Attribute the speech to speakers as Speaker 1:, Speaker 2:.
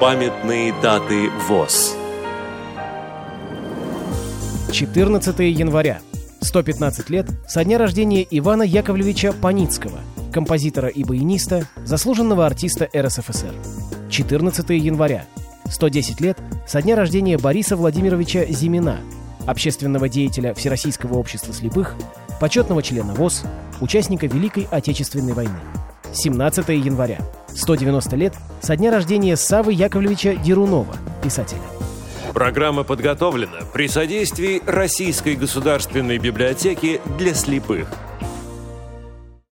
Speaker 1: Памятные даты ВОЗ.
Speaker 2: 14 января. 115 лет со дня рождения Ивана Яковлевича Паницкого, композитора и баяниста, заслуженного артиста РСФСР. 14 января. 110 лет со дня рождения Бориса Владимировича Зимина, общественного деятеля Всероссийского общества слепых, почетного члена ВОЗ, участника Великой Отечественной войны. 17 января. 190 лет со дня рождения Савы Яковлевича Дерунова, писателя.
Speaker 1: Программа подготовлена при содействии Российской государственной библиотеки для слепых –